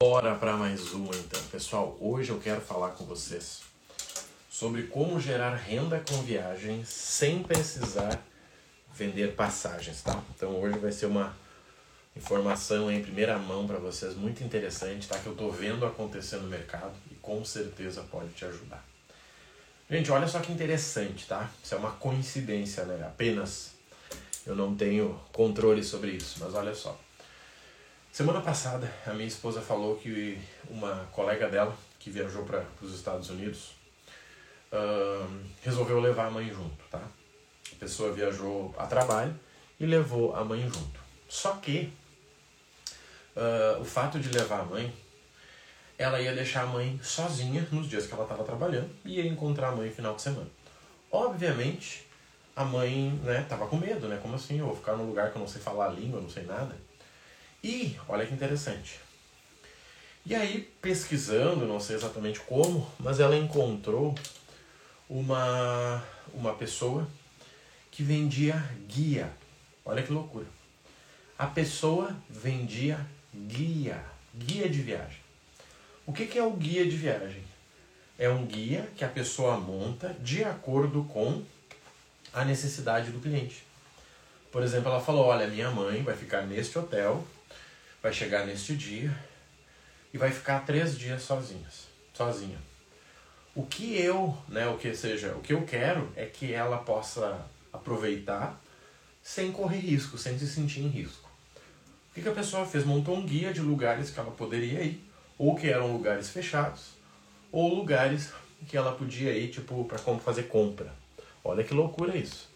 Bora para mais uma então. Pessoal, hoje eu quero falar com vocês sobre como gerar renda com viagens sem precisar vender passagens, tá? Então hoje vai ser uma informação em primeira mão para vocês muito interessante, tá? Que eu tô vendo acontecer no mercado e com certeza pode te ajudar. Gente, olha só que interessante, tá? Isso é uma coincidência, né? Apenas eu não tenho controle sobre isso, mas olha só. Semana passada, a minha esposa falou que uma colega dela, que viajou para os Estados Unidos, uh, resolveu levar a mãe junto, tá? A pessoa viajou a trabalho e levou a mãe junto. Só que uh, o fato de levar a mãe, ela ia deixar a mãe sozinha nos dias que ela estava trabalhando e ia encontrar a mãe no final de semana. Obviamente, a mãe né, tava com medo, né? Como assim? Eu vou ficar num lugar que eu não sei falar a língua, não sei nada. E olha que interessante. E aí, pesquisando, não sei exatamente como, mas ela encontrou uma, uma pessoa que vendia guia. Olha que loucura. A pessoa vendia guia, guia de viagem. O que, que é o guia de viagem? É um guia que a pessoa monta de acordo com a necessidade do cliente. Por exemplo, ela falou: Olha, minha mãe vai ficar neste hotel vai chegar neste dia e vai ficar três dias sozinhas, sozinha. O que eu, né, o que seja, o que eu quero é que ela possa aproveitar sem correr risco, sem se sentir em risco. O que, que a pessoa fez? Montou um guia de lugares que ela poderia ir, ou que eram lugares fechados, ou lugares que ela podia ir, tipo, para como fazer compra. Olha que loucura isso.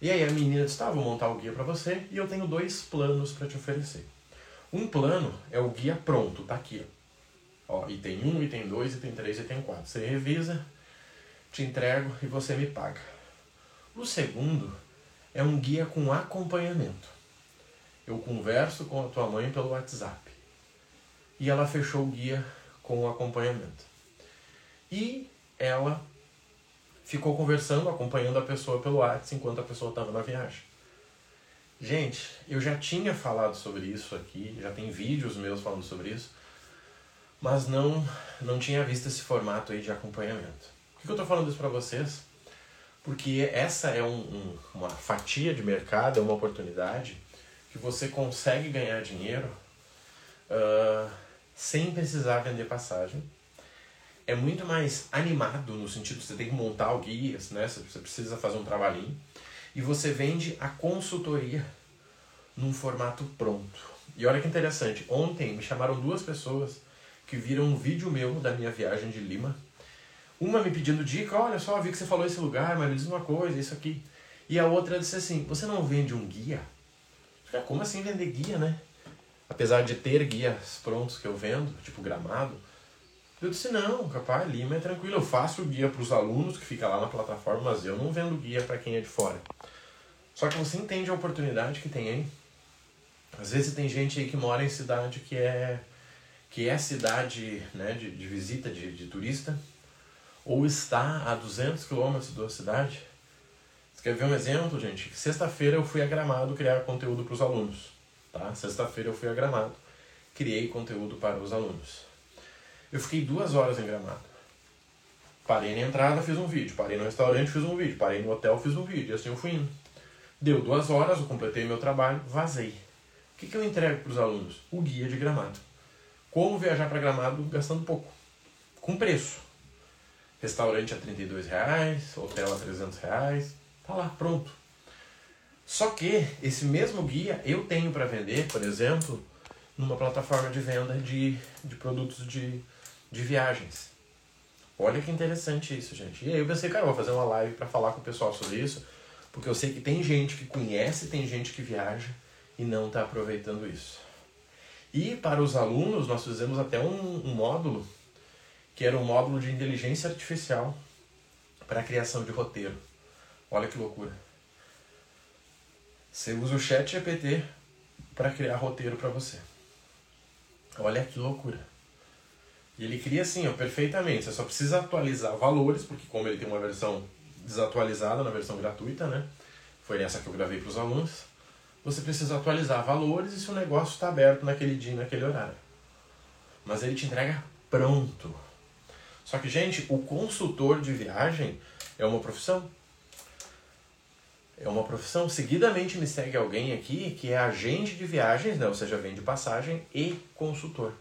E aí a menina disse, tá, vou montar o guia para você e eu tenho dois planos para te oferecer. Um plano é o guia pronto, tá aqui. Ó. item 1, item 2, item 3, item 4. Você revisa, te entrego e você me paga. O segundo é um guia com acompanhamento. Eu converso com a tua mãe pelo WhatsApp. E ela fechou o guia com o acompanhamento. E ela ficou conversando, acompanhando a pessoa pelo WhatsApp enquanto a pessoa estava na viagem. Gente, eu já tinha falado sobre isso aqui, já tem vídeos meus falando sobre isso, mas não não tinha visto esse formato aí de acompanhamento. Por que eu estou falando isso para vocês? Porque essa é um, um, uma fatia de mercado, é uma oportunidade que você consegue ganhar dinheiro uh, sem precisar vender passagem. É muito mais animado no sentido que você tem que montar o guias, né? Você precisa fazer um trabalhinho e você vende a consultoria num formato pronto. E olha que interessante, ontem me chamaram duas pessoas que viram um vídeo meu da minha viagem de Lima. Uma me pedindo dica, olha só, vi que você falou esse lugar, mas me diz uma coisa, isso aqui. E a outra disse assim, você não vende um guia? Falei, como assim vender guia, né? Apesar de ter guias prontos que eu vendo, tipo gramado, eu disse, não, capaz, Lima é tranquilo, eu faço guia para os alunos que fica lá na plataforma, mas eu não vendo guia para quem é de fora. Só que você entende a oportunidade que tem aí. Às vezes tem gente aí que mora em cidade que é que é cidade né, de, de visita de, de turista, ou está a 200 quilômetros da cidade. Você quer ver um exemplo, gente? Sexta-feira eu fui a Gramado criar conteúdo para os alunos. Tá? Sexta-feira eu fui a Gramado, criei conteúdo para os alunos. Eu fiquei duas horas em Gramado. Parei na entrada, fiz um vídeo. Parei no restaurante, fiz um vídeo. Parei no hotel, fiz um vídeo. E assim eu fui indo. Deu duas horas, eu completei meu trabalho, vazei. O que, que eu entrego para os alunos? O guia de Gramado. Como viajar para Gramado gastando pouco. Com preço. Restaurante a 32 reais, hotel a 300 reais. Tá lá, pronto. Só que esse mesmo guia eu tenho para vender, por exemplo, numa plataforma de venda de, de produtos de de viagens. Olha que interessante isso, gente. E aí eu pensei, cara, eu vou fazer uma live para falar com o pessoal sobre isso, porque eu sei que tem gente que conhece, tem gente que viaja e não está aproveitando isso. E para os alunos, nós fizemos até um, um módulo, que era um módulo de inteligência artificial para criação de roteiro. Olha que loucura. Você usa o chat GPT para criar roteiro para você. Olha que loucura. E ele cria assim, ó, perfeitamente. Você só precisa atualizar valores, porque como ele tem uma versão desatualizada na versão gratuita, né? Foi essa que eu gravei para os alunos. Você precisa atualizar valores e se o negócio está aberto naquele dia, naquele horário. mas ele te entrega pronto. Só que, gente, o consultor de viagem é uma profissão. É uma profissão. Seguidamente me segue alguém aqui que é agente de viagens, né? ou seja, vende passagem e consultor.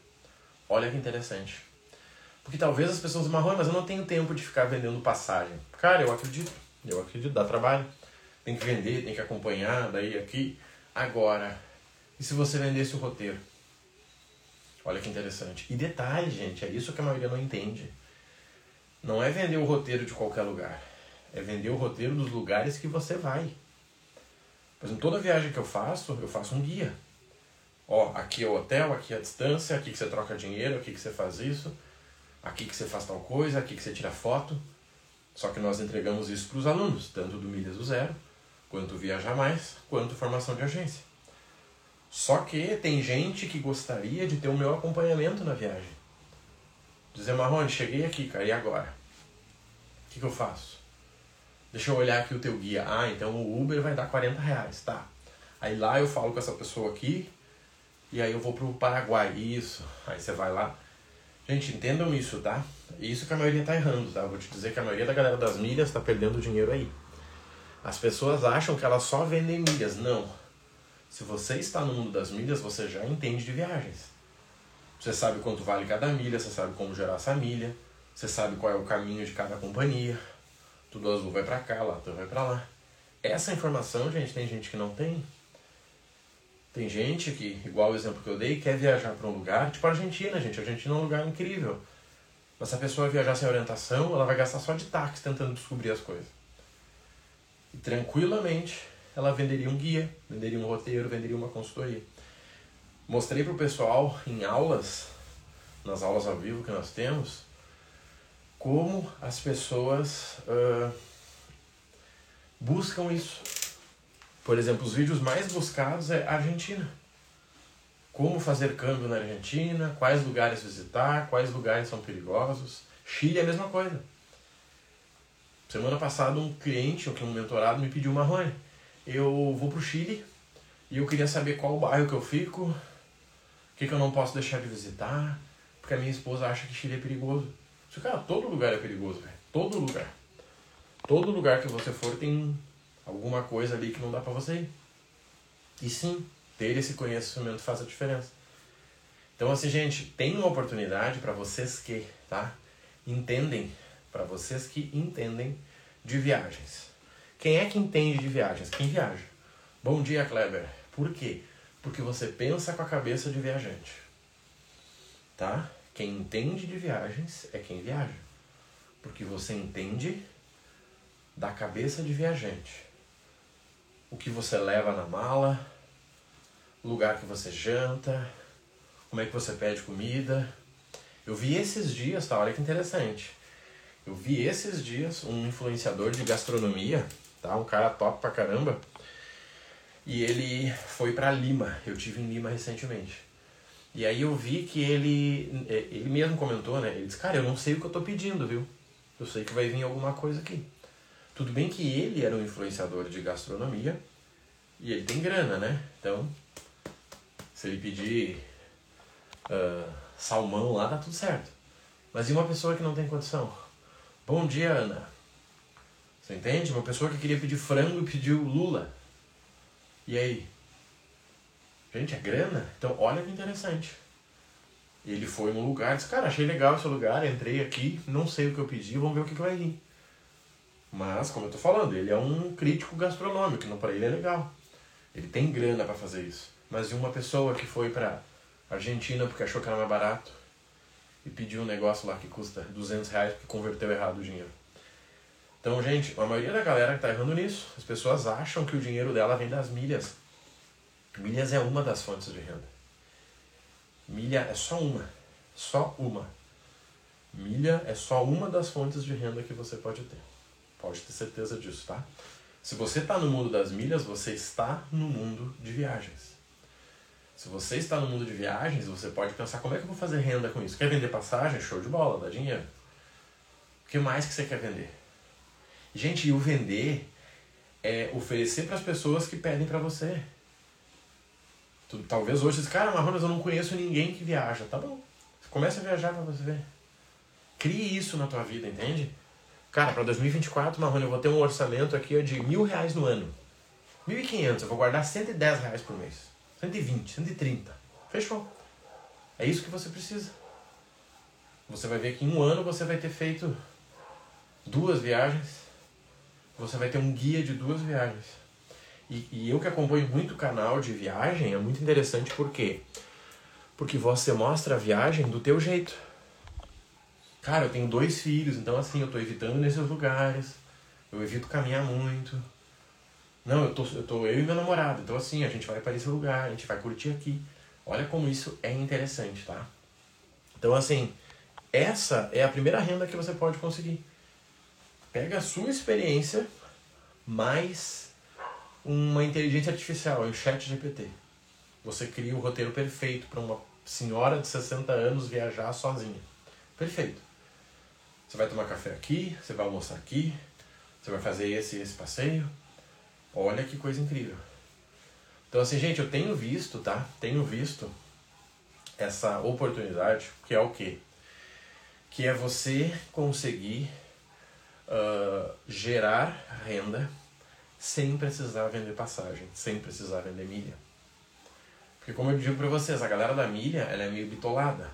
Olha que interessante. Porque talvez as pessoas marrom, mas eu não tenho tempo de ficar vendendo passagem. Cara, eu acredito. Eu acredito, dá trabalho. Tem que vender, tem que acompanhar, daí aqui. Agora, e se você vendesse o roteiro? Olha que interessante. E detalhe, gente, é isso que a maioria não entende. Não é vender o roteiro de qualquer lugar. É vender o roteiro dos lugares que você vai. Por exemplo, toda viagem que eu faço, eu faço um guia. Ó, aqui é o hotel, aqui é a distância, aqui que você troca dinheiro, aqui que você faz isso, aqui que você faz tal coisa, aqui que você tira foto. Só que nós entregamos isso para os alunos, tanto do Milhas do Zero, quanto Viajar Mais, quanto formação de agência. Só que tem gente que gostaria de ter o meu acompanhamento na viagem. Dizer, Marrone, cheguei aqui, cara, e agora? O que, que eu faço? Deixa eu olhar aqui o teu guia. Ah, então o Uber vai dar 40 reais, tá. Aí lá eu falo com essa pessoa aqui, e aí eu vou pro Paraguai. Isso. Aí você vai lá. Gente, entendam isso, tá? Isso que a maioria tá errando, tá? Vou te dizer que a maioria da galera das milhas tá perdendo dinheiro aí. As pessoas acham que elas só vendem milhas. Não. Se você está no mundo das milhas, você já entende de viagens. Você sabe quanto vale cada milha, você sabe como gerar essa milha, você sabe qual é o caminho de cada companhia. Tudo azul vai para cá, Latam vai para lá. Essa informação, gente, tem gente que não tem. Tem gente que, igual o exemplo que eu dei, quer viajar para um lugar, tipo a Argentina, gente. A Argentina é um lugar incrível. Mas se a pessoa viajar sem orientação, ela vai gastar só de táxi tentando descobrir as coisas. E tranquilamente ela venderia um guia, venderia um roteiro, venderia uma consultoria. Mostrei para o pessoal em aulas, nas aulas ao vivo que nós temos, como as pessoas uh, buscam isso. Por exemplo, os vídeos mais buscados é Argentina. Como fazer câmbio na Argentina, quais lugares visitar, quais lugares são perigosos. Chile é a mesma coisa. Semana passada um cliente, ou um mentorado, me pediu uma Marrone. Eu vou pro Chile e eu queria saber qual bairro que eu fico, o que, que eu não posso deixar de visitar, porque a minha esposa acha que Chile é perigoso. Isso, cara, todo lugar é perigoso, velho. Todo lugar. Todo lugar que você for tem alguma coisa ali que não dá para você ir. E sim, ter esse conhecimento faz a diferença. Então assim, gente, tem uma oportunidade para vocês que, tá? Entendem, para vocês que entendem de viagens. Quem é que entende de viagens? Quem viaja. Bom dia, Kleber. Por quê? Porque você pensa com a cabeça de viajante. Tá? Quem entende de viagens é quem viaja. Porque você entende da cabeça de viajante o que você leva na mala, o lugar que você janta, como é que você pede comida. Eu vi esses dias, tá? Olha que interessante. Eu vi esses dias um influenciador de gastronomia, tá? Um cara top pra caramba. E ele foi para Lima. Eu tive em Lima recentemente. E aí eu vi que ele é, ele mesmo comentou, né? Ele disse: "Cara, eu não sei o que eu tô pedindo, viu? Eu sei que vai vir alguma coisa aqui". Tudo bem que ele era um influenciador de gastronomia e ele tem grana, né? Então, se ele pedir uh, salmão lá, tá tudo certo. Mas e uma pessoa que não tem condição? Bom dia, Ana. Você entende? Uma pessoa que queria pedir frango e pediu lula. E aí? Gente, é grana? Então, olha que interessante. Ele foi num lugar, disse, cara, achei legal esse lugar, entrei aqui, não sei o que eu pedi, vamos ver o que, que vai vir. Mas, como eu tô falando, ele é um crítico gastronômico, não para ele é legal. Ele tem grana para fazer isso. Mas de uma pessoa que foi para Argentina porque achou que era mais barato e pediu um negócio lá que custa 200 reais porque converteu errado o dinheiro. Então, gente, a maioria da galera que tá errando nisso, as pessoas acham que o dinheiro dela vem das milhas. Milhas é uma das fontes de renda. Milha é só uma. Só uma. Milha é só uma das fontes de renda que você pode ter. Pode ter certeza disso, tá? Se você está no mundo das milhas, você está no mundo de viagens. Se você está no mundo de viagens, você pode pensar como é que eu vou fazer renda com isso? Quer vender passagem? Show de bola, dá dinheiro. O que mais que você quer vender? Gente, e o vender é oferecer para as pessoas que pedem para você. Tu, talvez hoje diz, cara, Marronas, eu não conheço ninguém que viaja. Tá bom. Começa a viajar pra você ver. Crie isso na tua vida, entende? Cara, para 2024, Marrone, eu vou ter um orçamento aqui de mil reais no ano. 1.500, eu vou guardar 110 reais por mês. 120, 130. Fechou. É isso que você precisa. Você vai ver que em um ano você vai ter feito duas viagens. Você vai ter um guia de duas viagens. E, e eu que acompanho muito o canal de viagem, é muito interessante por quê? Porque você mostra a viagem do teu jeito. Cara, eu tenho dois filhos, então assim, eu tô evitando nesses lugares. Eu evito caminhar muito. Não, eu tô, eu tô eu e meu namorado, então assim, a gente vai para esse lugar, a gente vai curtir aqui. Olha como isso é interessante, tá? Então assim, essa é a primeira renda que você pode conseguir. Pega a sua experiência mais uma inteligência artificial, o chat GPT. Você cria o roteiro perfeito para uma senhora de 60 anos viajar sozinha. Perfeito. Você vai tomar café aqui, você vai almoçar aqui, você vai fazer esse esse passeio. Olha que coisa incrível. Então assim, gente, eu tenho visto, tá? Tenho visto essa oportunidade, que é o quê? Que é você conseguir uh, gerar renda sem precisar vender passagem, sem precisar vender milha. Porque como eu digo para vocês, a galera da milha, ela é meio bitolada.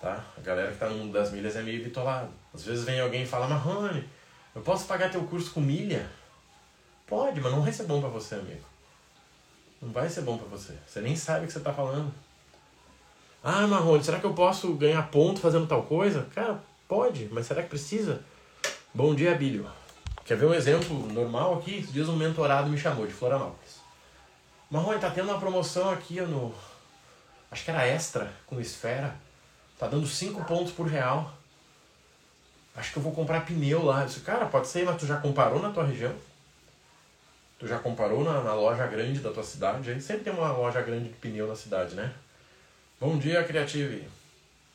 Tá? A galera que tá no mundo das milhas é meio bitolada. Às vezes vem alguém e fala, Marrone, eu posso pagar teu curso com milha? Pode, mas não vai ser bom para você, amigo. Não vai ser bom para você. Você nem sabe o que você tá falando. Ah, Marrone, será que eu posso ganhar ponto fazendo tal coisa? Cara, pode, mas será que precisa? Bom dia, Bílio. Quer ver um exemplo normal aqui? Esses dias um mentorado me chamou de Florianópolis. Marrone, tá tendo uma promoção aqui no. Acho que era extra com esfera. Tá dando 5 pontos por real. Acho que eu vou comprar pneu lá. Eu disse, cara, pode ser, mas tu já comparou na tua região? Tu já comparou na, na loja grande da tua cidade? Aí sempre tem uma loja grande de pneu na cidade, né? Bom dia, Creative.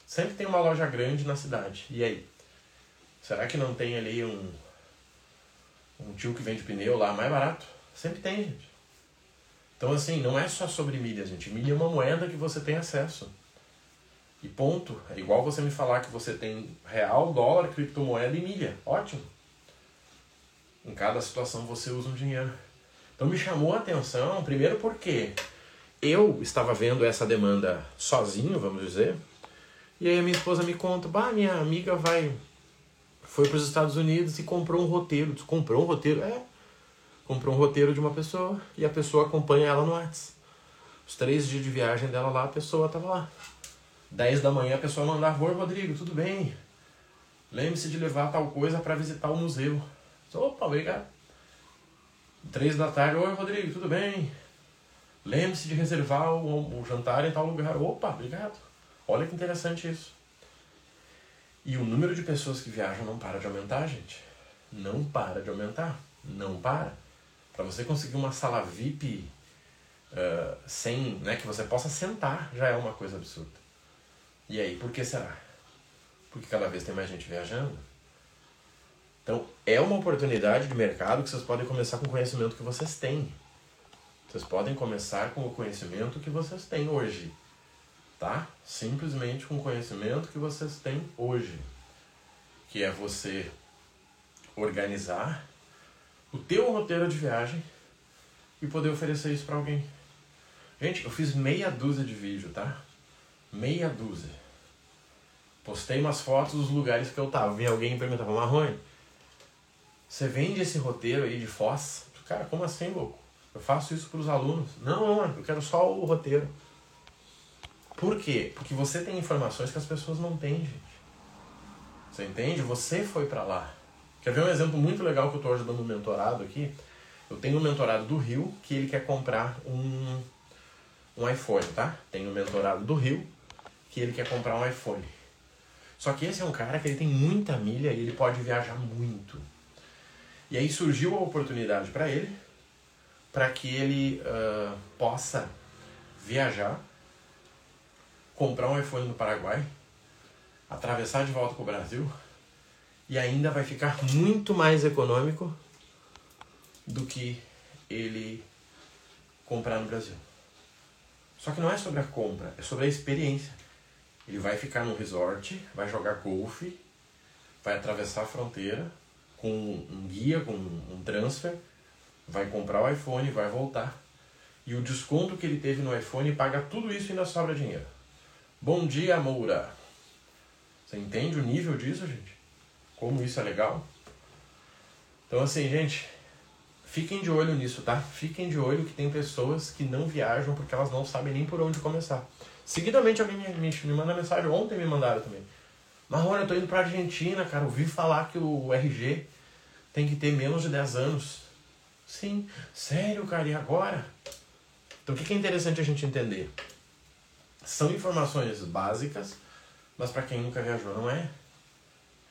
Sempre tem uma loja grande na cidade. E aí? Será que não tem ali um, um tio que vende pneu lá mais barato? Sempre tem, gente. Então, assim, não é só sobre milha, gente. Milha é uma moeda que você tem acesso. E ponto. É igual você me falar que você tem real, dólar, criptomoeda e milha. Ótimo. Em cada situação você usa um dinheiro. Então me chamou a atenção, primeiro porque eu estava vendo essa demanda sozinho, vamos dizer. E aí a minha esposa me conta, bah, minha amiga vai foi para os Estados Unidos e comprou um roteiro. Comprou um roteiro? É, comprou um roteiro de uma pessoa e a pessoa acompanha ela no WhatsApp. Os três dias de viagem dela lá, a pessoa tava lá. 10 da manhã a pessoa mandava, oi Rodrigo, tudo bem? Lembre-se de levar tal coisa para visitar o museu. Opa, obrigado. 3 da tarde, oi Rodrigo, tudo bem? Lembre-se de reservar o, o jantar em tal lugar. Opa, obrigado. Olha que interessante isso. E o número de pessoas que viajam não para de aumentar, gente. Não para de aumentar. Não para. Para você conseguir uma sala VIP uh, sem né, que você possa sentar já é uma coisa absurda. E aí, por que será? Porque cada vez tem mais gente viajando. Então, é uma oportunidade de mercado que vocês podem começar com o conhecimento que vocês têm. Vocês podem começar com o conhecimento que vocês têm hoje. Tá? Simplesmente com o conhecimento que vocês têm hoje. Que é você organizar o teu roteiro de viagem e poder oferecer isso para alguém. Gente, eu fiz meia dúzia de vídeo, tá? Meia dúzia. Postei umas fotos dos lugares que eu tava. Vi alguém e perguntava, Marrone, você vende esse roteiro aí de Foz? Cara, como assim, louco? Eu faço isso para os alunos. Não, não, eu quero só o roteiro. Por quê? Porque você tem informações que as pessoas não têm, gente. Você entende? Você foi para lá. Quer ver um exemplo muito legal que eu estou ajudando um mentorado aqui? Eu tenho um mentorado do Rio que ele quer comprar um, um iPhone, tá? Tem um mentorado do Rio que ele quer comprar um iPhone. Só que esse é um cara que ele tem muita milha e ele pode viajar muito. E aí surgiu a oportunidade para ele, para que ele uh, possa viajar, comprar um iPhone no Paraguai, atravessar de volta para o Brasil e ainda vai ficar muito mais econômico do que ele comprar no Brasil. Só que não é sobre a compra, é sobre a experiência. Ele vai ficar no resort, vai jogar golfe, vai atravessar a fronteira com um guia, com um transfer, vai comprar o iPhone, vai voltar. E o desconto que ele teve no iPhone paga tudo isso e ainda sobra dinheiro. Bom dia, Moura! Você entende o nível disso, gente? Como isso é legal? Então, assim, gente, fiquem de olho nisso, tá? Fiquem de olho que tem pessoas que não viajam porque elas não sabem nem por onde começar. Seguidamente alguém me, me, manda mensagem, ontem me mandaram também. Marrone, eu tô indo pra Argentina, cara, ouvi falar que o RG tem que ter menos de 10 anos. Sim, sério, cara, e agora? Então o que é interessante a gente entender? São informações básicas, mas para quem nunca viajou não é.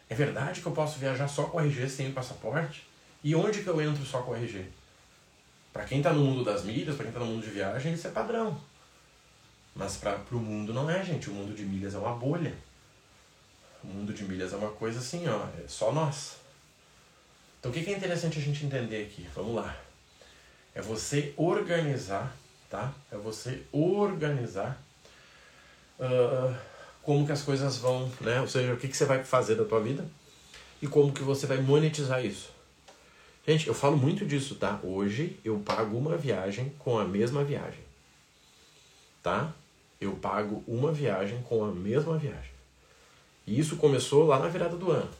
É verdade que eu posso viajar só com o RG sem passaporte? E onde que eu entro só com o RG? Para quem está no mundo das milhas, para quem está no mundo de viagem, isso é padrão. Mas para o mundo não é, gente. O mundo de milhas é uma bolha. O mundo de milhas é uma coisa assim, ó, é só nós. Então o que é interessante a gente entender aqui? Vamos lá. É você organizar, tá? É você organizar uh, como que as coisas vão, né? Ou seja, o que, que você vai fazer da tua vida e como que você vai monetizar isso. Gente, eu falo muito disso, tá? Hoje eu pago uma viagem com a mesma viagem. Tá? Eu pago uma viagem com a mesma viagem. E isso começou lá na virada do ano.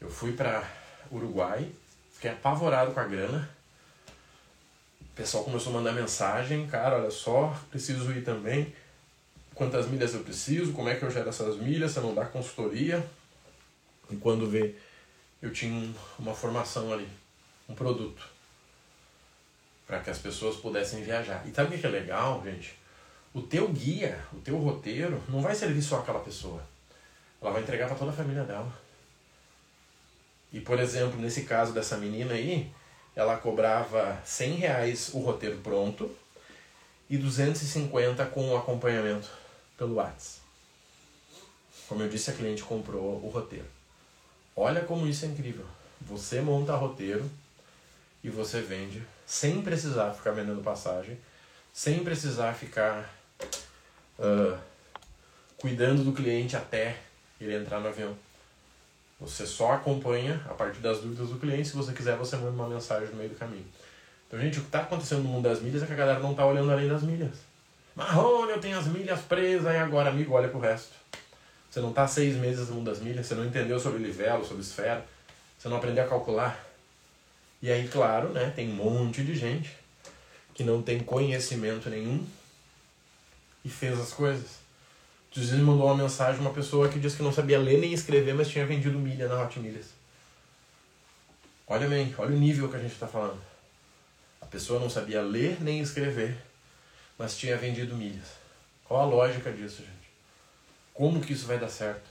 Eu fui para Uruguai, fiquei apavorado com a grana. O pessoal começou a mandar mensagem, cara, olha só, preciso ir também quantas milhas eu preciso, como é que eu gero essas milhas, você não dá consultoria. E quando vê, eu tinha uma formação ali, um produto, para que as pessoas pudessem viajar. E sabe o que é legal, gente? O teu guia, o teu roteiro, não vai servir só aquela pessoa. Ela vai entregar para toda a família dela. E, por exemplo, nesse caso dessa menina aí, ela cobrava 100 reais o roteiro pronto e 250 com o acompanhamento pelo WhatsApp. Como eu disse, a cliente comprou o roteiro. Olha como isso é incrível. Você monta roteiro e você vende sem precisar ficar vendendo passagem, sem precisar ficar uh, cuidando do cliente até ele entrar no avião. Você só acompanha a partir das dúvidas do cliente. Se você quiser, você manda uma mensagem no meio do caminho. Então, gente, o que está acontecendo no mundo das milhas é que a galera não está olhando além das milhas. Marrone, eu tenho as milhas presas, e agora, amigo, olha pro resto. Você não está seis meses no mundo das milhas, você não entendeu sobre livelo, sobre esfera, você não aprendeu a calcular. E aí, claro, né, tem um monte de gente que não tem conhecimento nenhum e fez as coisas. Dias me mandou uma mensagem uma pessoa que disse que não sabia ler nem escrever, mas tinha vendido milha na Hot Milhas. Olha bem, olha o nível que a gente está falando. A pessoa não sabia ler nem escrever, mas tinha vendido milhas. Qual a lógica disso, gente? Como que isso vai dar certo?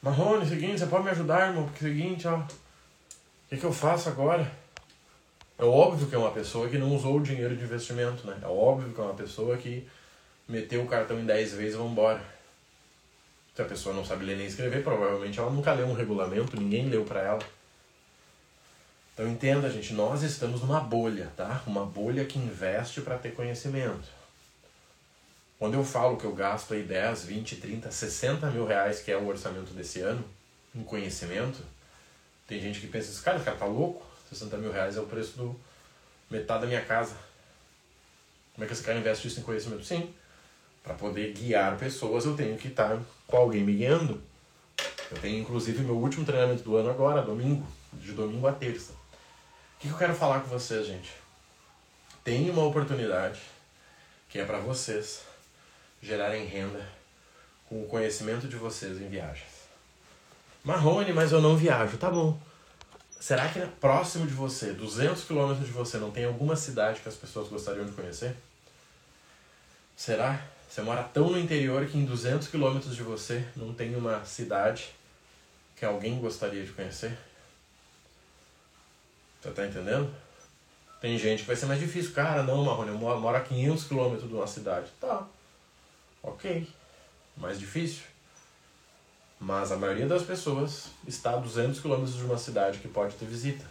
Marrone, seguinte, você pode me ajudar, irmão? Porque seguinte, ó. O que, que eu faço agora? É óbvio que é uma pessoa que não usou o dinheiro de investimento, né? É óbvio que é uma pessoa que meteu o cartão em 10 vezes e vamos embora. Se a pessoa não sabe ler nem escrever, provavelmente ela nunca leu um regulamento, ninguém leu para ela. Então entenda, gente, nós estamos numa bolha, tá? Uma bolha que investe para ter conhecimento. Quando eu falo que eu gasto aí 10, 20, 30, 60 mil reais, que é o orçamento desse ano, em conhecimento, tem gente que pensa, cara, esse cara tá louco? 60 mil reais é o preço do metade da minha casa. Como é que esse cara investe isso em conhecimento? Sim. Para poder guiar pessoas, eu tenho que estar com alguém me guiando. Eu tenho inclusive meu último treinamento do ano agora, domingo, de domingo a terça. O que eu quero falar com vocês, gente? Tem uma oportunidade que é para vocês gerarem renda com o conhecimento de vocês em viagens. Marrone, mas eu não viajo. Tá bom. Será que próximo de você, 200 quilômetros de você, não tem alguma cidade que as pessoas gostariam de conhecer? Será? Você mora tão no interior que em 200 quilômetros de você não tem uma cidade que alguém gostaria de conhecer? Você tá entendendo? Tem gente que vai ser mais difícil. Cara, não, Marrone, eu moro a 500 quilômetros de uma cidade. Tá. Ok. Mais difícil. Mas a maioria das pessoas está a 200 quilômetros de uma cidade que pode ter visita.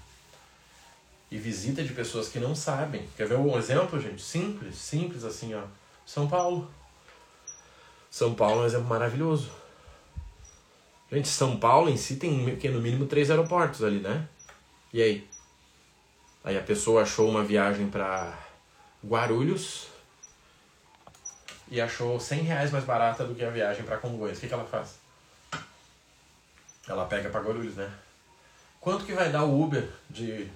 E visita de pessoas que não sabem. Quer ver um exemplo, gente? Simples, simples assim, ó. São Paulo. São Paulo é um exemplo maravilhoso. Gente, São Paulo em si tem que no mínimo três aeroportos ali, né? E aí? Aí a pessoa achou uma viagem para Guarulhos e achou 100 reais mais barata do que a viagem para Congonhas. O que, que ela faz? Ela pega para Guarulhos, né? Quanto que vai dar o Uber de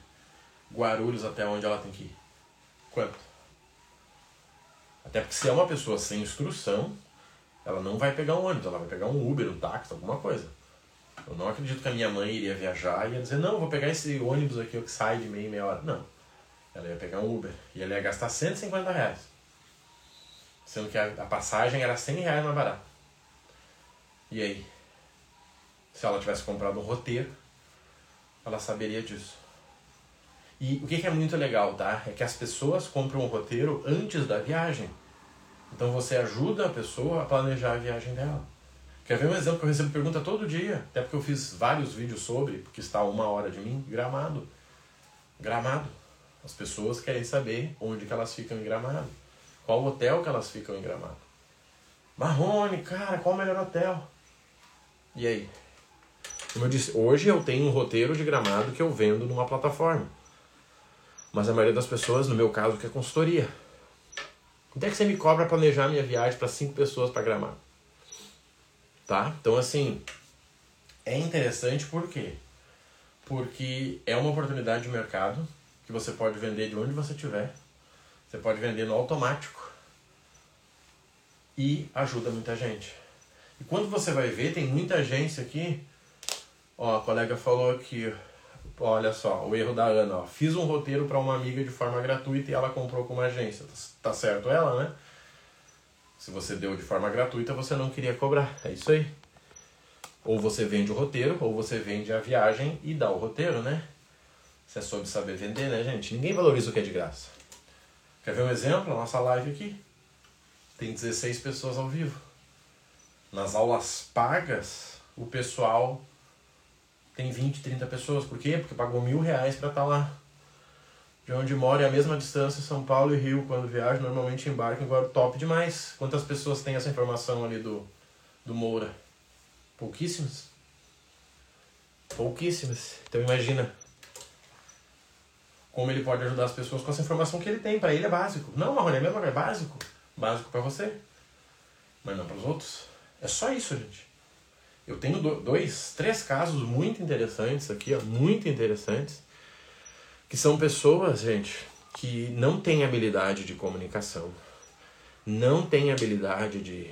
Guarulhos até onde ela tem que ir? Quanto? Até porque se é uma pessoa sem instrução, ela não vai pegar um ônibus, ela vai pegar um Uber, um táxi, alguma coisa. Eu não acredito que a minha mãe iria viajar e ia dizer, não, vou pegar esse ônibus aqui que sai de meia meia hora. Não. Ela ia pegar um Uber e ela ia gastar 150 reais. Sendo que a, a passagem era 100 reais mais barata. E aí? Se ela tivesse comprado um roteiro, ela saberia disso. E o que é muito legal, tá? É que as pessoas compram um roteiro antes da viagem. Então você ajuda a pessoa a planejar a viagem dela. Quer ver um exemplo que eu recebo pergunta todo dia? Até porque eu fiz vários vídeos sobre, porque está uma hora de mim, gramado. Gramado. As pessoas querem saber onde que elas ficam em gramado. Qual hotel que elas ficam em gramado. Marrone, cara, qual o melhor hotel? E aí? Como eu disse, hoje eu tenho um roteiro de gramado que eu vendo numa plataforma. Mas a maioria das pessoas, no meu caso, quer consultoria. Quanto é que você me cobra planejar minha viagem para cinco pessoas para Gramado? Tá? Então, assim, é interessante por quê? Porque é uma oportunidade de mercado que você pode vender de onde você estiver. Você pode vender no automático. E ajuda muita gente. E quando você vai ver, tem muita agência aqui. Ó, a colega falou aqui, Olha só, o erro da Ana. Ó. Fiz um roteiro para uma amiga de forma gratuita e ela comprou com uma agência. Tá certo ela, né? Se você deu de forma gratuita, você não queria cobrar. É isso aí. Ou você vende o roteiro, ou você vende a viagem e dá o roteiro, né? Você é sobre saber vender, né, gente? Ninguém valoriza o que é de graça. Quer ver um exemplo? Nossa live aqui. Tem 16 pessoas ao vivo. Nas aulas pagas, o pessoal tem 20, 30 pessoas. Por quê? Porque pagou mil reais para estar tá lá. De onde mora é a mesma distância, São Paulo e Rio, quando viaja, normalmente embarca em Guarulhos. Top demais. Quantas pessoas têm essa informação ali do, do Moura? Pouquíssimas. Pouquíssimas. Então imagina como ele pode ajudar as pessoas com essa informação que ele tem. Para ele é básico. Não, Marrone, é mesmo, é básico. Básico para você, mas não para os outros. É só isso, gente. Eu tenho dois, três casos muito interessantes aqui, ó, muito interessantes, que são pessoas, gente, que não têm habilidade de comunicação, não têm habilidade de,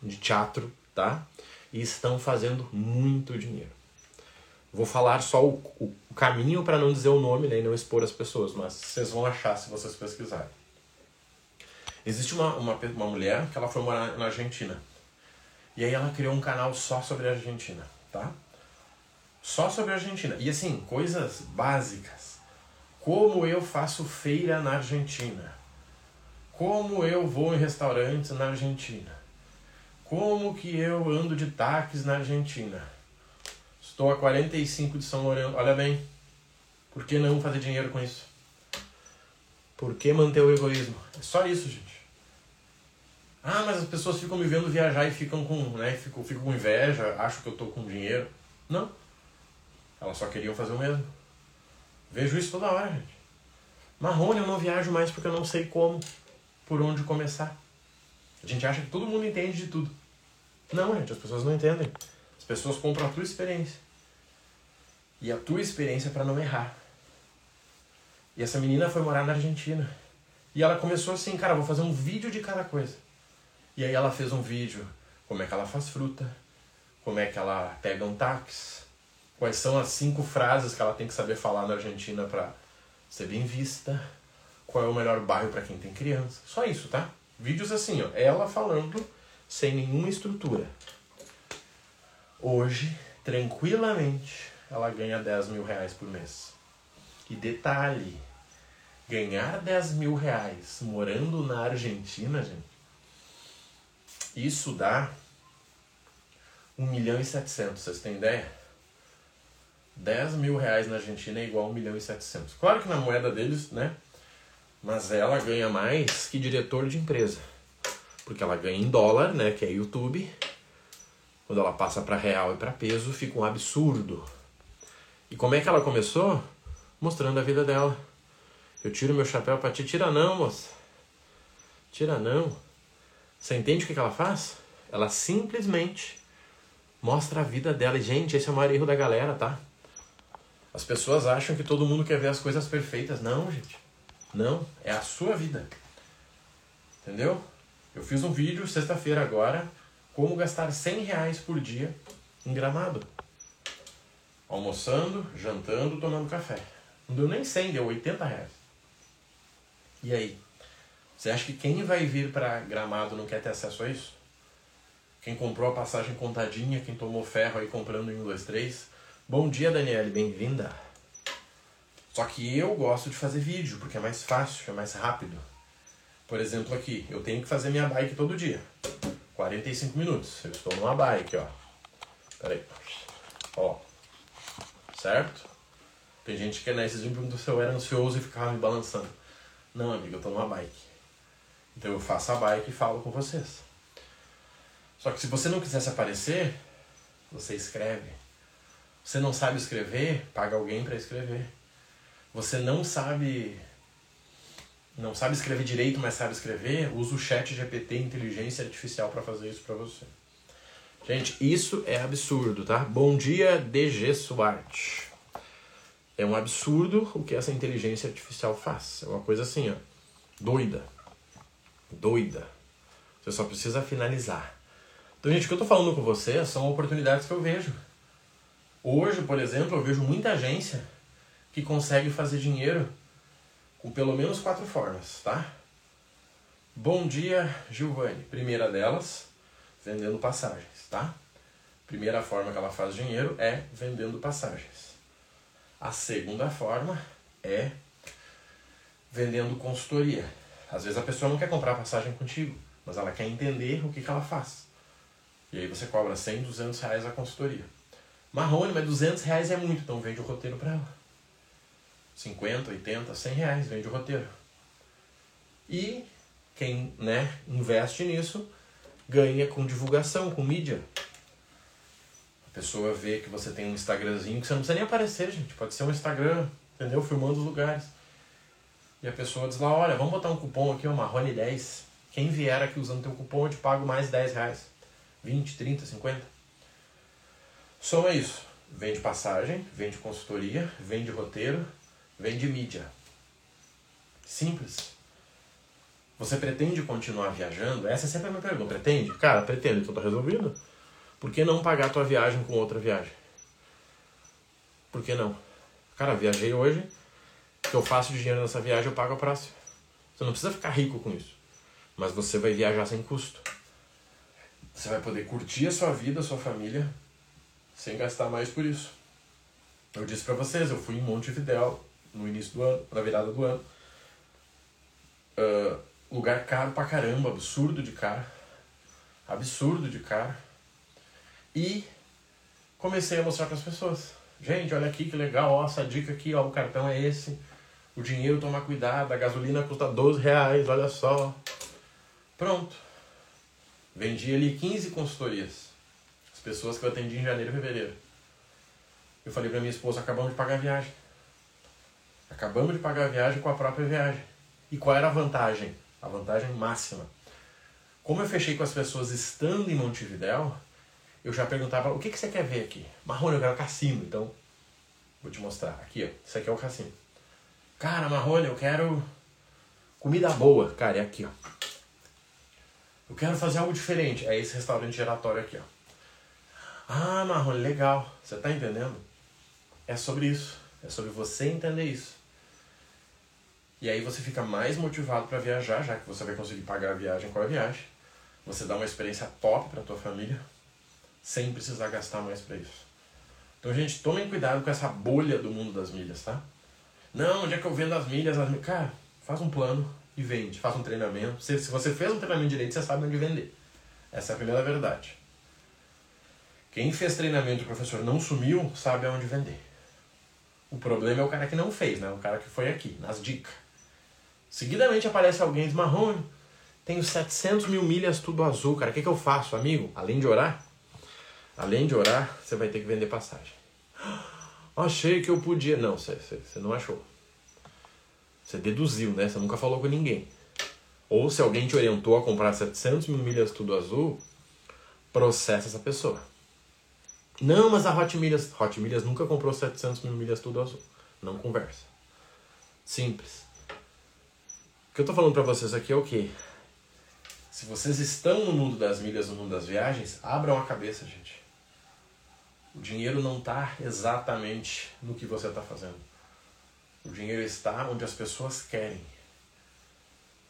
de teatro, tá? E estão fazendo muito dinheiro. Vou falar só o, o, o caminho para não dizer o nome né, e não expor as pessoas, mas vocês vão achar se vocês pesquisarem. Existe uma, uma, uma mulher que ela foi morar na Argentina. E aí ela criou um canal só sobre a Argentina, tá? Só sobre a Argentina. E assim, coisas básicas. Como eu faço feira na Argentina? Como eu vou em restaurantes na Argentina? Como que eu ando de táxis na Argentina? Estou a 45 de São Lourenço. Olha bem, por que não fazer dinheiro com isso? Por que manter o egoísmo? É só isso, gente. Ah, mas as pessoas ficam me vendo viajar e ficam com, né, ficam, ficam com inveja, acham que eu tô com dinheiro. Não. Elas só queriam fazer o mesmo. Vejo isso toda hora, gente. Marrone, eu não viajo mais porque eu não sei como, por onde começar. A gente acha que todo mundo entende de tudo. Não, gente, as pessoas não entendem. As pessoas compram a tua experiência. E a tua experiência é para não errar. E essa menina foi morar na Argentina. E ela começou assim, cara, vou fazer um vídeo de cada coisa. E aí ela fez um vídeo como é que ela faz fruta, como é que ela pega um táxi, quais são as cinco frases que ela tem que saber falar na Argentina para ser bem vista, qual é o melhor bairro para quem tem criança. Só isso, tá? Vídeos assim, ó, ela falando sem nenhuma estrutura. Hoje, tranquilamente, ela ganha 10 mil reais por mês. E detalhe, ganhar 10 mil reais morando na Argentina, gente, isso dá 1 milhão e 700, vocês têm ideia? 10 mil reais na Argentina é igual a 1 milhão e 700. Claro que na moeda deles, né? Mas ela ganha mais que diretor de empresa. porque ela ganha em dólar, né, que é YouTube. Quando ela passa para real e para peso, fica um absurdo. E como é que ela começou? Mostrando a vida dela. Eu tiro meu chapéu para ti, tira não, moça. Tira não. Você entende o que ela faz? Ela simplesmente mostra a vida dela. E, gente, esse é o maior erro da galera, tá? As pessoas acham que todo mundo quer ver as coisas perfeitas. Não, gente. Não. É a sua vida. Entendeu? Eu fiz um vídeo sexta-feira agora. Como gastar 100 reais por dia em gramado. Almoçando, jantando, tomando café. Não deu nem 100, deu 80 reais. E aí? Você acha que quem vai vir para Gramado não quer ter acesso a isso? Quem comprou a passagem contadinha, quem tomou ferro aí comprando em 1, 2, 3. Bom dia, Daniele, bem-vinda. Só que eu gosto de fazer vídeo, porque é mais fácil, é mais rápido. Por exemplo, aqui, eu tenho que fazer minha bike todo dia. 45 minutos. Eu estou numa bike, ó. Pera aí. Ó. Certo? Tem gente que, né, esses dias me se eu era ansioso e ficava me balançando. Não, amigo, eu tô numa bike. Então eu faço a bike e falo com vocês. Só que se você não quisesse aparecer, você escreve. Você não sabe escrever, paga alguém para escrever. Você não sabe não sabe escrever direito, mas sabe escrever, usa o chat GPT inteligência artificial para fazer isso para você. Gente, isso é absurdo, tá? Bom dia, DG Suarte. É um absurdo o que essa inteligência artificial faz. É uma coisa assim, ó, doida. Doida. Você só precisa finalizar. Então, gente, o que eu tô falando com você são oportunidades que eu vejo. Hoje, por exemplo, eu vejo muita agência que consegue fazer dinheiro com pelo menos quatro formas, tá? Bom dia, Giovanni. Primeira delas, vendendo passagens, tá? Primeira forma que ela faz dinheiro é vendendo passagens. A segunda forma é vendendo consultoria. Às vezes a pessoa não quer comprar passagem contigo, mas ela quer entender o que, que ela faz. E aí você cobra 100, 200 reais a consultoria. Marrone, mas 200 reais é muito, então vende o roteiro para ela. 50, 80, 100 reais, vende o roteiro. E quem né, investe nisso ganha com divulgação, com mídia. A pessoa vê que você tem um Instagramzinho que você não precisa nem aparecer, gente. Pode ser um Instagram, entendeu? Filmando os lugares. E a pessoa diz lá, olha, vamos botar um cupom aqui, uma Marrone 10. Quem vier aqui usando teu cupom, eu te pago mais 10 reais. 20, 30, 50. Soma isso. Vende passagem, vende consultoria, vende roteiro, vende mídia. Simples. Você pretende continuar viajando? Essa é sempre a minha pergunta. Pretende? Cara, pretende, então tá resolvido. Por que não pagar tua viagem com outra viagem? Por que não? Cara, viajei hoje, que eu faço de dinheiro nessa viagem, eu pago a próxima. Você não precisa ficar rico com isso. Mas você vai viajar sem custo. Você vai poder curtir a sua vida, a sua família, sem gastar mais por isso. Eu disse para vocês, eu fui em Montevidéu no início do ano, na virada do ano. Uh, lugar caro pra caramba, absurdo de caro. Absurdo de caro. E comecei a mostrar para as pessoas. Gente, olha aqui que legal, ó, essa dica aqui, ó, o cartão é esse. O dinheiro toma cuidado, a gasolina custa 12 reais, olha só. Pronto. Vendi ali 15 consultorias. As pessoas que eu atendi em janeiro e fevereiro. Eu falei pra minha esposa, acabamos de pagar a viagem. Acabamos de pagar a viagem com a própria viagem. E qual era a vantagem? A vantagem máxima. Como eu fechei com as pessoas estando em Montevidéu, eu já perguntava, o que, que você quer ver aqui? Marrone, eu quero cassino, então vou te mostrar. Aqui, ó, isso aqui é o cassino. Cara, Marrone, eu quero comida boa. Cara, é aqui, ó. Eu quero fazer algo diferente. É esse restaurante giratório aqui, ó. Ah, Marrone, legal. Você tá entendendo? É sobre isso. É sobre você entender isso. E aí você fica mais motivado para viajar, já que você vai conseguir pagar a viagem com a viagem. Você dá uma experiência top para tua família, sem precisar gastar mais para isso. Então, gente, tomem cuidado com essa bolha do mundo das milhas, tá? Não, onde é que eu vendo as milhas? As milhas? Cara, faz um plano e vende. Faz um treinamento. Se, se você fez um treinamento direito, você sabe onde vender. Essa é a primeira verdade. Quem fez treinamento e o professor não sumiu, sabe aonde vender. O problema é o cara que não fez, né? O cara que foi aqui, nas dicas. Seguidamente aparece alguém de marrone. Tenho 700 mil milhas tudo azul, cara. O que, que eu faço, amigo? Além de orar, além de orar, você vai ter que vender passagem. Achei que eu podia. Não, você, você, não achou. Você deduziu, né? Você nunca falou com ninguém. Ou se alguém te orientou a comprar 700 mil milhas tudo azul, processa essa pessoa. Não, mas a Hot Milhas, Hot Milhas nunca comprou 700 mil milhas tudo azul. Não conversa. Simples. O que eu tô falando para vocês aqui é o quê? Se vocês estão no mundo das milhas, no mundo das viagens, abram a cabeça, gente. O dinheiro não está exatamente no que você está fazendo. O dinheiro está onde as pessoas querem.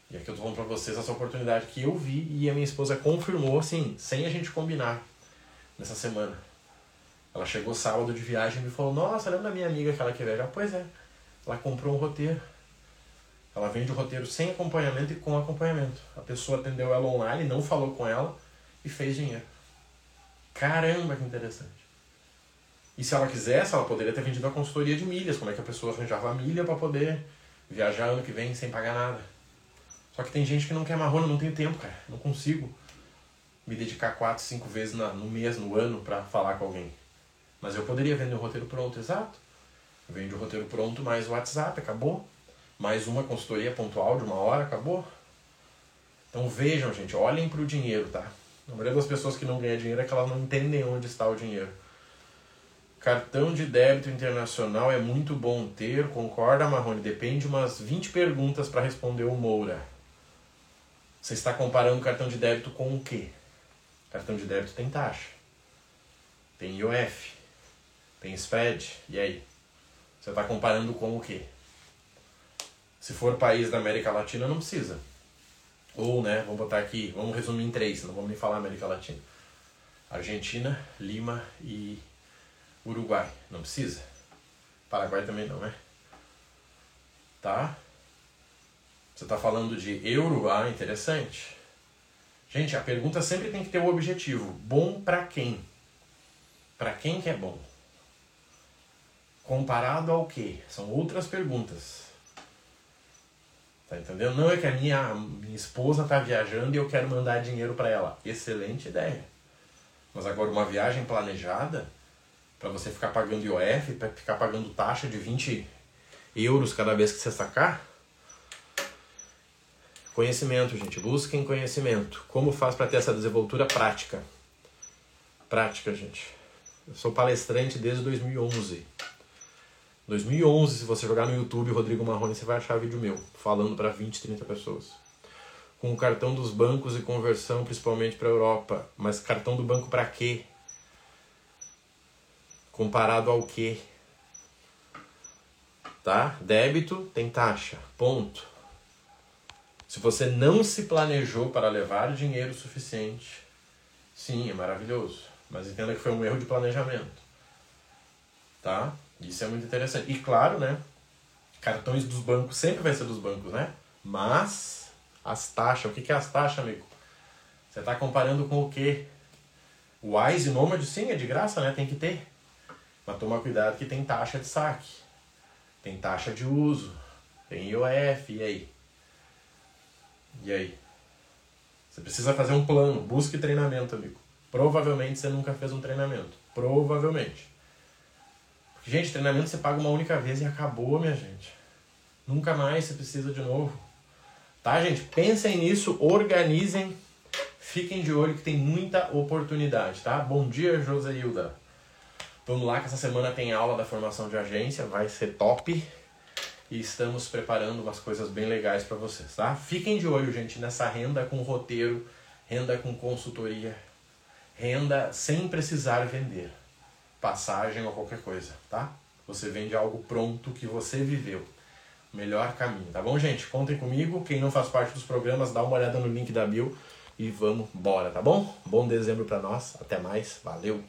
E aqui eu tô falando para vocês essa oportunidade que eu vi e a minha esposa confirmou, assim, sem a gente combinar, nessa semana. Ela chegou sábado de viagem e me falou: Nossa, lembra da minha amiga que ela quer viajar? Pois é, ela comprou um roteiro. Ela vende o roteiro sem acompanhamento e com acompanhamento. A pessoa atendeu ela online, não falou com ela e fez dinheiro. Caramba, que interessante. E se ela quisesse, ela poderia ter vendido a consultoria de milhas. Como é que a pessoa arranjava a milha para poder viajar ano que vem sem pagar nada? Só que tem gente que não quer marrona, não tem tempo, cara. Não consigo me dedicar quatro, cinco vezes na, no mês, no ano, para falar com alguém. Mas eu poderia vender o roteiro pronto, exato. Vende o roteiro pronto mais o WhatsApp, acabou. Mais uma consultoria pontual de uma hora, acabou. Então vejam, gente, olhem para o dinheiro, tá? A maioria das pessoas que não ganham dinheiro é que elas não entendem onde está o dinheiro. Cartão de débito internacional é muito bom ter, concorda, Marrone? Depende umas 20 perguntas para responder o Moura. Você está comparando cartão de débito com o quê? Cartão de débito tem taxa. Tem IOF. Tem SPED. E aí? Você está comparando com o quê? Se for país da América Latina, não precisa. Ou, né, vamos botar aqui, vamos resumir em três, não vamos nem falar América Latina. Argentina, Lima e Uruguai. Não precisa. Paraguai também não, né? Tá? Você está falando de euro? Ah, interessante. Gente, a pergunta sempre tem que ter o um objetivo. Bom para quem? Para quem que é bom? Comparado ao quê? São outras perguntas. Tá entendendo? Não é que a minha, minha esposa tá viajando e eu quero mandar dinheiro para ela. Excelente ideia. Mas agora uma viagem planejada para você ficar pagando IOF, para ficar pagando taxa de 20 euros cada vez que você sacar, Conhecimento, gente. Busquem conhecimento. Como faz para ter essa desenvoltura prática? Prática, gente. Eu sou palestrante desde 2011. 2011, se você jogar no YouTube Rodrigo Marrone, você vai achar vídeo meu falando para 20, 30 pessoas. Com o cartão dos bancos e conversão principalmente para a Europa. Mas cartão do banco para quê? Comparado ao quê? Tá? Débito tem taxa. Ponto. Se você não se planejou para levar dinheiro suficiente, sim, é maravilhoso. Mas entenda que foi um erro de planejamento. Tá? Isso é muito interessante. E claro, né? Cartões dos bancos sempre vai ser dos bancos, né? Mas as taxas, o que, é as taxas, amigo? Você está comparando com o quê? O Wise Nomad, sim, é de graça, né? Tem que ter. Mas toma cuidado que tem taxa de saque. Tem taxa de uso. Tem IOF, e aí? E aí? Você precisa fazer um plano, busque treinamento, amigo. Provavelmente você nunca fez um treinamento. Provavelmente. Porque, gente, treinamento você paga uma única vez e acabou, minha gente. Nunca mais você precisa de novo. Tá, gente? Pensem nisso, organizem. Fiquem de olho que tem muita oportunidade, tá? Bom dia, Joseilda. Vamos lá que essa semana tem aula da formação de agência, vai ser top e estamos preparando umas coisas bem legais para vocês, tá? Fiquem de olho, gente, nessa renda com roteiro, renda com consultoria, renda sem precisar vender, passagem ou qualquer coisa, tá? Você vende algo pronto que você viveu. Melhor caminho, tá bom, gente? Contem comigo. Quem não faz parte dos programas, dá uma olhada no link da Bill e vamos embora, tá bom? Bom dezembro para nós. Até mais. Valeu.